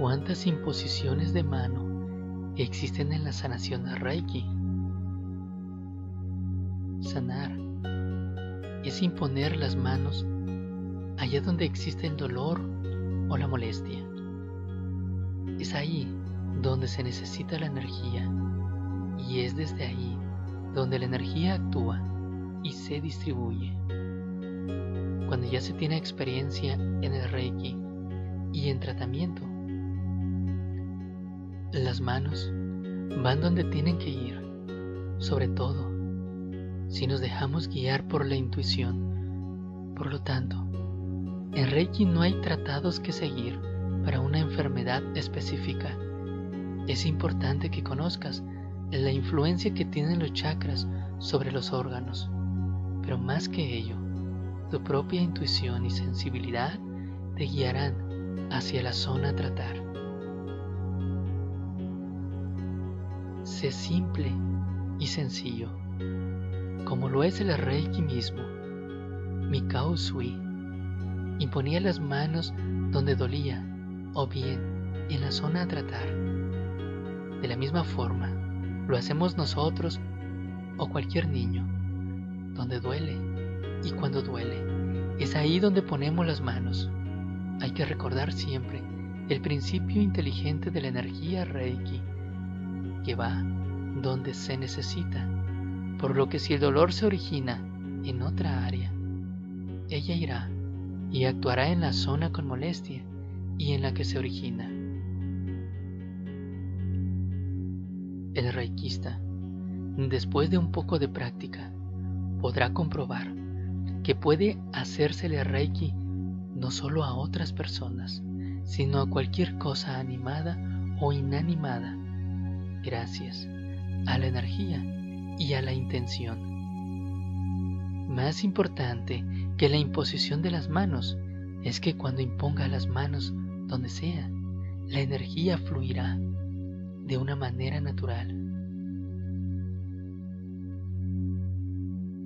¿Cuántas imposiciones de mano existen en la sanación de Reiki? Sanar es imponer las manos allá donde existe el dolor o la molestia. Es ahí donde se necesita la energía y es desde ahí donde la energía actúa y se distribuye. Cuando ya se tiene experiencia en el Reiki y en tratamiento, las manos van donde tienen que ir, sobre todo si nos dejamos guiar por la intuición. Por lo tanto, en Reiki no hay tratados que seguir para una enfermedad específica. Es importante que conozcas la influencia que tienen los chakras sobre los órganos, pero más que ello, tu propia intuición y sensibilidad te guiarán hacia la zona a tratar. Sé simple y sencillo, como lo es el Reiki mismo. Mikao Sui imponía las manos donde dolía o bien en la zona a tratar. De la misma forma, lo hacemos nosotros o cualquier niño, donde duele y cuando duele. Es ahí donde ponemos las manos. Hay que recordar siempre el principio inteligente de la energía Reiki, que va donde se necesita, por lo que si el dolor se origina en otra área, ella irá y actuará en la zona con molestia y en la que se origina. El reikista, después de un poco de práctica, podrá comprobar que puede hacérsele reiki no solo a otras personas, sino a cualquier cosa animada o inanimada, gracias a la energía y a la intención. Más importante que la imposición de las manos es que cuando imponga las manos donde sea, la energía fluirá de una manera natural.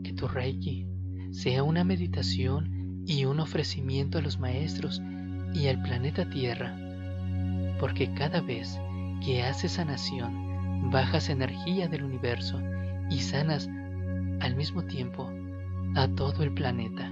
Que tu Reiki sea una meditación y un ofrecimiento a los maestros y al planeta Tierra, porque cada vez que haces sanación, bajas energía del universo y sanas al mismo tiempo a todo el planeta.